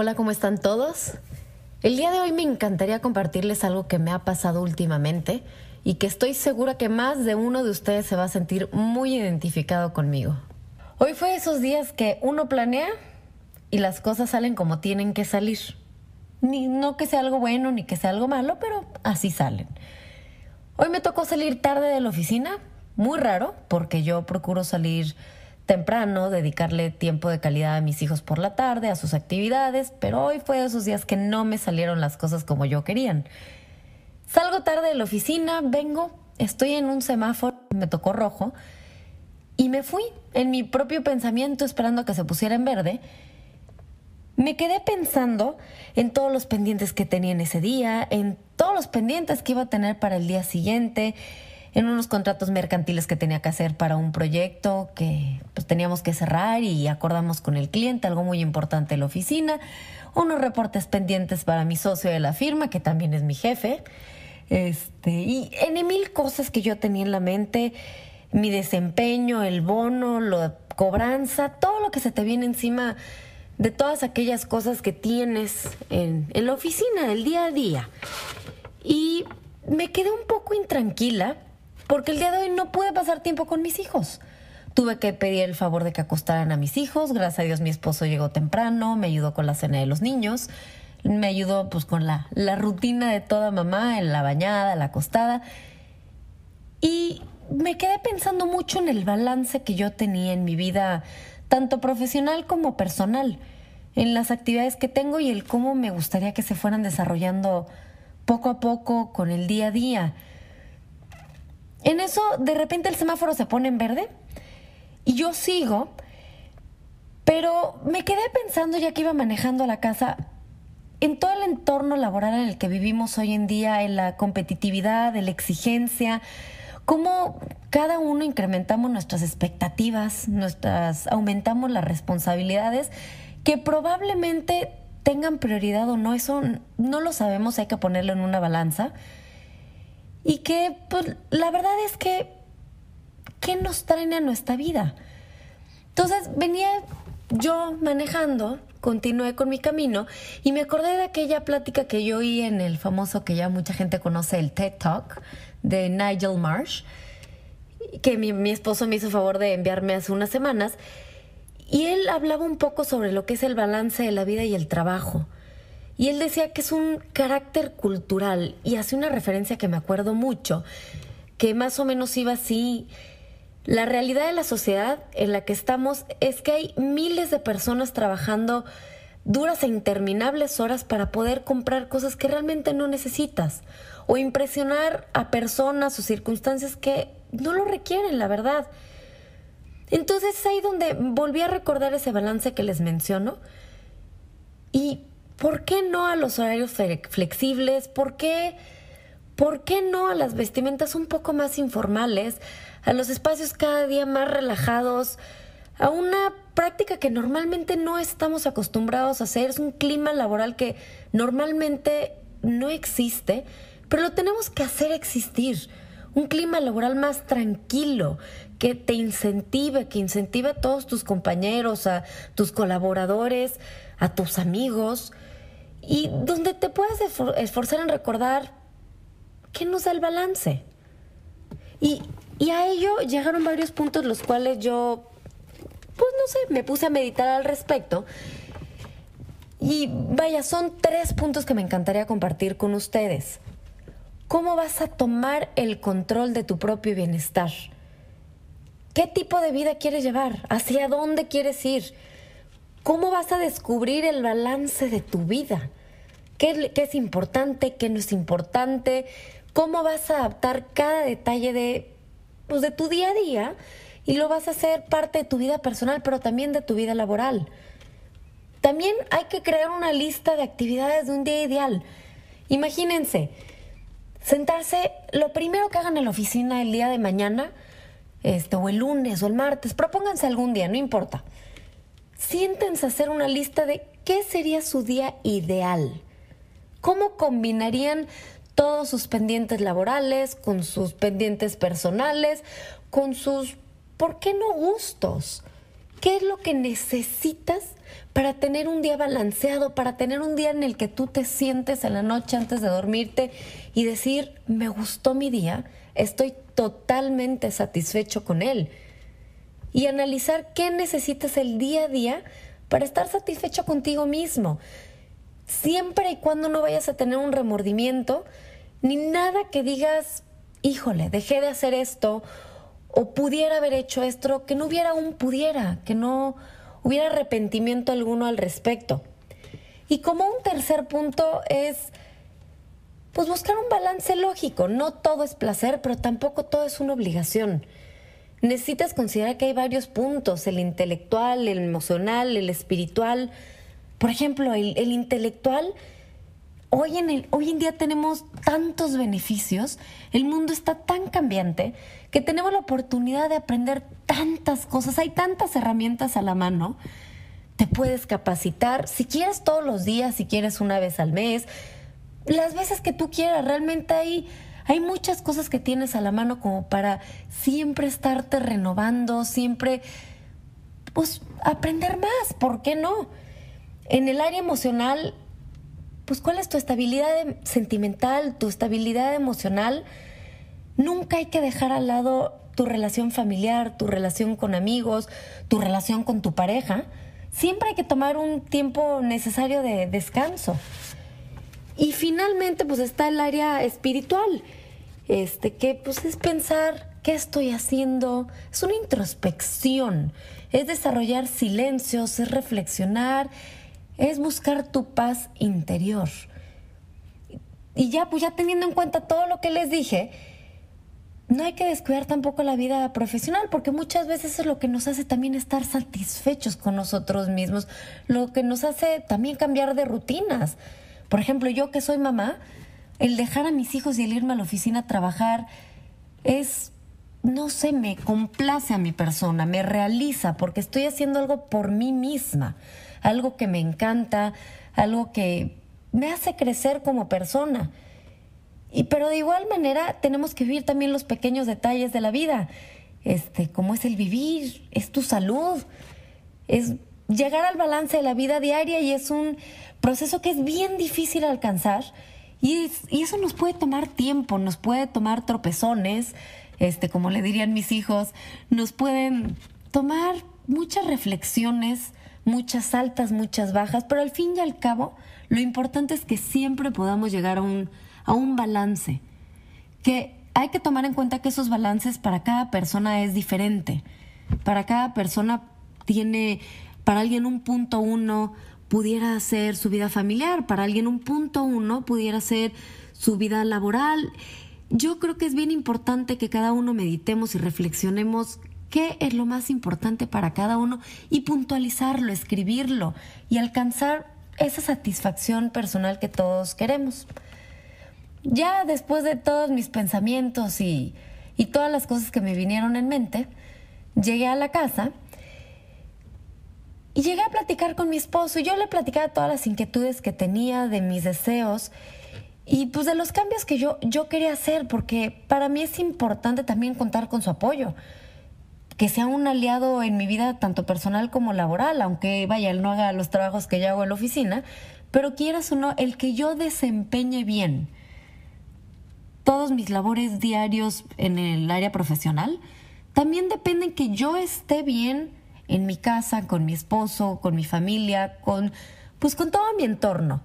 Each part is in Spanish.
Hola, ¿cómo están todos? El día de hoy me encantaría compartirles algo que me ha pasado últimamente y que estoy segura que más de uno de ustedes se va a sentir muy identificado conmigo. Hoy fue esos días que uno planea y las cosas salen como tienen que salir. Ni, no que sea algo bueno ni que sea algo malo, pero así salen. Hoy me tocó salir tarde de la oficina, muy raro, porque yo procuro salir temprano, dedicarle tiempo de calidad a mis hijos por la tarde, a sus actividades, pero hoy fue de esos días que no me salieron las cosas como yo querían. Salgo tarde de la oficina, vengo, estoy en un semáforo, me tocó rojo, y me fui en mi propio pensamiento esperando que se pusiera en verde. Me quedé pensando en todos los pendientes que tenía en ese día, en todos los pendientes que iba a tener para el día siguiente, en unos contratos mercantiles que tenía que hacer para un proyecto que pues, teníamos que cerrar y acordamos con el cliente, algo muy importante en la oficina, unos reportes pendientes para mi socio de la firma, que también es mi jefe, este, y en mil cosas que yo tenía en la mente, mi desempeño, el bono, la cobranza, todo lo que se te viene encima de todas aquellas cosas que tienes en, la oficina, del día a día. Y me quedé un poco intranquila porque el día de hoy no pude pasar tiempo con mis hijos. Tuve que pedir el favor de que acostaran a mis hijos. Gracias a Dios mi esposo llegó temprano, me ayudó con la cena de los niños, me ayudó pues con la, la rutina de toda mamá, en la bañada, la acostada. Y me quedé pensando mucho en el balance que yo tenía en mi vida, tanto profesional como personal, en las actividades que tengo y el cómo me gustaría que se fueran desarrollando poco a poco con el día a día. En eso, de repente el semáforo se pone en verde y yo sigo, pero me quedé pensando ya que iba manejando la casa en todo el entorno laboral en el que vivimos hoy en día, en la competitividad, en la exigencia, cómo cada uno incrementamos nuestras expectativas, nuestras, aumentamos las responsabilidades que probablemente tengan prioridad o no, eso no lo sabemos, hay que ponerlo en una balanza y que pues, la verdad es que, ¿qué nos traen a nuestra vida? Entonces venía yo manejando, continué con mi camino y me acordé de aquella plática que yo oí en el famoso que ya mucha gente conoce, el TED Talk de Nigel Marsh, que mi, mi esposo me hizo favor de enviarme hace unas semanas. Y él hablaba un poco sobre lo que es el balance de la vida y el trabajo. Y él decía que es un carácter cultural y hace una referencia que me acuerdo mucho, que más o menos iba así. La realidad de la sociedad en la que estamos es que hay miles de personas trabajando duras e interminables horas para poder comprar cosas que realmente no necesitas o impresionar a personas o circunstancias que no lo requieren, la verdad. Entonces es ahí donde volví a recordar ese balance que les menciono y ¿por qué no a los horarios flexibles? ¿Por qué, ¿Por qué no a las vestimentas un poco más informales? A los espacios cada día más relajados? A una práctica que normalmente no estamos acostumbrados a hacer. Es un clima laboral que normalmente no existe, pero lo tenemos que hacer existir. Un clima laboral más tranquilo, que te incentive, que incentive a todos tus compañeros, a tus colaboradores, a tus amigos y donde te puedas esforzar en recordar qué nos da el balance. Y, y a ello llegaron varios puntos los cuales yo, pues no sé, me puse a meditar al respecto. Y vaya, son tres puntos que me encantaría compartir con ustedes. ¿Cómo vas a tomar el control de tu propio bienestar? ¿Qué tipo de vida quieres llevar? ¿Hacia dónde quieres ir? ¿Cómo vas a descubrir el balance de tu vida? ¿Qué, es importante? ¿Qué no es importante? ¿Cómo vas a adaptar cada detalle de, pues, de tu día a día? Y lo vas a hacer parte de tu vida personal, pero también de tu vida laboral. También hay que crear una lista de actividades de un día ideal. Imagínense, sentarse, lo primero que hagan en la oficina el día de mañana, este, o el lunes o el martes, propónganse algún día, no importa siéntense a hacer una lista de qué sería su día ideal. ¿Cómo combinarían todos sus pendientes laborales, con sus pendientes personales, con sus, ¿por qué no gustos? ¿Qué es lo que necesitas para tener un día balanceado, para tener un día en el que tú te sientes en la noche antes de dormirte y decir, me gustó mi día, estoy totalmente satisfecho con él? Y analizar qué necesitas el día a día para estar satisfecho contigo mismo. Siempre y cuando no vayas a tener un remordimiento, ni nada que digas, híjole, dejé de hacer esto o pudiera haber hecho esto, que no hubiera un pudiera, que no hubiera arrepentimiento alguno al respecto. Y como un tercer punto es, pues buscar un balance lógico. No todo es placer, pero tampoco todo es una obligación. Necesitas considerar que hay varios puntos, el intelectual, el emocional, el espiritual. Por ejemplo, el, el intelectual Hoy en, el, hoy en día tenemos tantos beneficios, el mundo está tan cambiante que tenemos la oportunidad de aprender tantas cosas, hay tantas herramientas a la mano. Te puedes capacitar, si quieres todos los días, si quieres una vez al mes, las veces que tú quieras, realmente hay, hay muchas cosas que tienes a la mano como para siempre estarte renovando, siempre pues aprender más, ¿por qué no? En el área emocional pues cuál es tu estabilidad em, sentimental, tu estabilidad emocional. Nunca hay que dejar al lado tu relación familiar, tu relación con amigos, tu relación con tu pareja. Siempre hay que tomar un tiempo necesario de descanso. Y finalmente, pues está el área espiritual, este, que pues es pensar qué estoy haciendo, es una introspección, es desarrollar silencios, es reflexionar, es buscar tu paz interior. Y ya, pues ya teniendo en cuenta todo lo que les dije, no hay que descuidar tampoco la vida profesional, porque muchas veces es lo que nos hace también estar satisfechos con nosotros mismos, lo que nos hace también cambiar de rutinas. Por ejemplo, yo que soy mamá, el dejar a mis hijos y el irme a la oficina a trabajar es, no sé, me complace a mi persona, me realiza, porque estoy haciendo algo por mí misma algo que me encanta, algo que me hace crecer como persona. Y, pero de igual manera tenemos que vivir también los pequeños detalles de la vida, este, como es el vivir, es tu salud, es llegar al balance de la vida diaria y es un proceso que es bien difícil alcanzar y, y eso nos puede tomar tiempo, nos puede tomar tropezones, este, como le dirían mis hijos, nos pueden tomar muchas reflexiones, muchas altas, muchas bajas, pero al fin y al cabo lo importante es que siempre podamos llegar a un, a un balance, que hay que tomar en cuenta que esos balances para cada persona es diferente, para cada persona tiene, para alguien un punto uno pudiera ser su vida familiar, para alguien un punto uno pudiera ser su vida laboral. Yo creo que es bien importante que cada uno meditemos y reflexionemos qué es lo más importante para cada uno y puntualizarlo, escribirlo y alcanzar esa satisfacción personal que todos queremos. Ya después de todos mis pensamientos y, todas las cosas que me vinieron en mente, llegué a la casa y llegué a platicar con mi esposo y yo le platicaba todas las inquietudes que tenía, de mis deseos y pues de los cambios que yo, yo quería hacer, porque para mí es importante también contar con su apoyo que sea un aliado en mi vida tanto personal como laboral, aunque vaya, él no haga los trabajos que yo hago en la oficina, pero quieras o no, el que yo desempeñe bien todos mis labores diarios en el área profesional, también dependen que yo esté bien en mi casa, con mi esposo, con mi familia, con pues con todo mi entorno.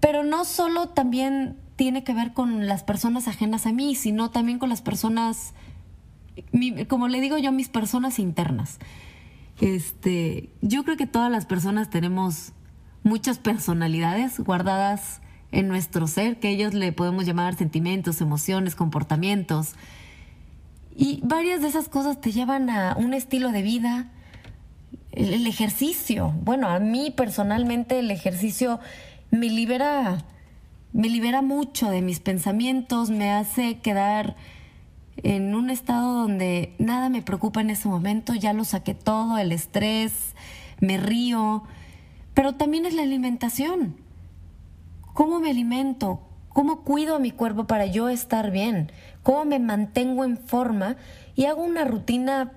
Pero no solo también tiene que ver con las personas ajenas a mí, sino también con las personas como le digo yo, mis personas internas. Este, yo creo que todas las personas tenemos muchas personalidades guardadas en nuestro ser, que ellos le podemos llamar sentimientos, emociones, comportamientos. Y varias de esas cosas te llevan a un estilo de vida, el, el ejercicio. Bueno, a mí personalmente el ejercicio me libera, me libera mucho de mis pensamientos, me hace quedar en un estado donde nada me preocupa en ese momento, ya lo saqué todo, el estrés, me río, pero también es la alimentación. ¿Cómo me alimento? ¿Cómo cuido a mi cuerpo para yo estar bien? ¿Cómo me mantengo en forma? Y hago una rutina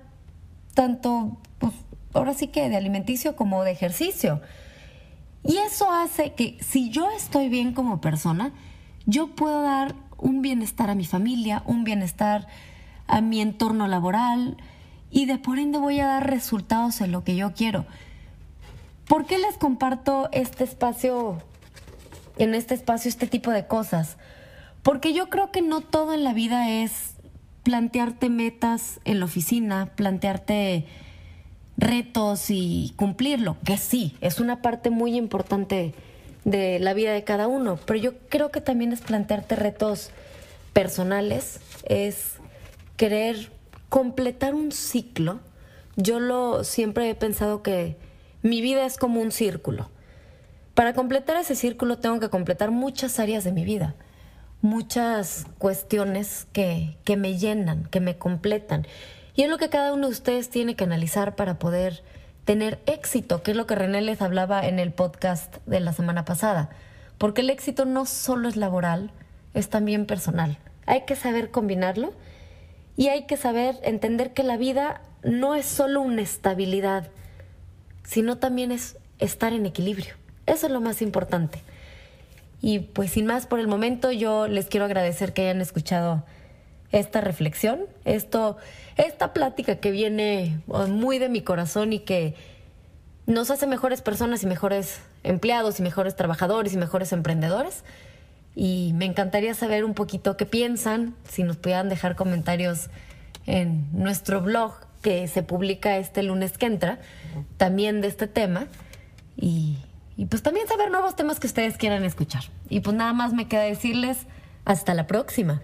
tanto, pues, ahora sí que de alimenticio como de ejercicio. Y eso hace que si yo estoy bien como persona, yo puedo dar un bienestar a mi familia, un bienestar a mi entorno laboral y de por ende voy a dar resultados en lo que yo quiero. ¿Por qué les comparto este espacio, en este espacio, este tipo de cosas? Porque yo creo que no todo en la vida es plantearte metas en la oficina, plantearte retos y cumplirlo, que sí, es una parte muy importante de la vida de cada uno, pero yo creo que también es plantearte retos personales, es querer completar un ciclo. Yo lo siempre he pensado que mi vida es como un círculo. Para completar ese círculo tengo que completar muchas áreas de mi vida, muchas cuestiones que, que me llenan, que me completan. Y es lo que cada uno de ustedes tiene que analizar para poder tener éxito, que es lo que René les hablaba en el podcast de la semana pasada. Porque el éxito no solo es laboral, es también personal. Hay que saber combinarlo y hay que saber entender que la vida no es solo una estabilidad, sino también es estar en equilibrio. Eso es lo más importante. Y pues sin más por el momento, yo les quiero agradecer que hayan escuchado esta reflexión, esto, esta plática que viene oh, muy de mi corazón y que nos hace mejores personas y mejores empleados y mejores trabajadores y mejores emprendedores. Y me encantaría saber un poquito qué piensan, si nos pudieran dejar comentarios en nuestro blog que se publica este lunes que entra, también de este tema. Y, y pues también saber nuevos temas que ustedes quieran escuchar. Y pues nada más me queda decirles hasta la próxima.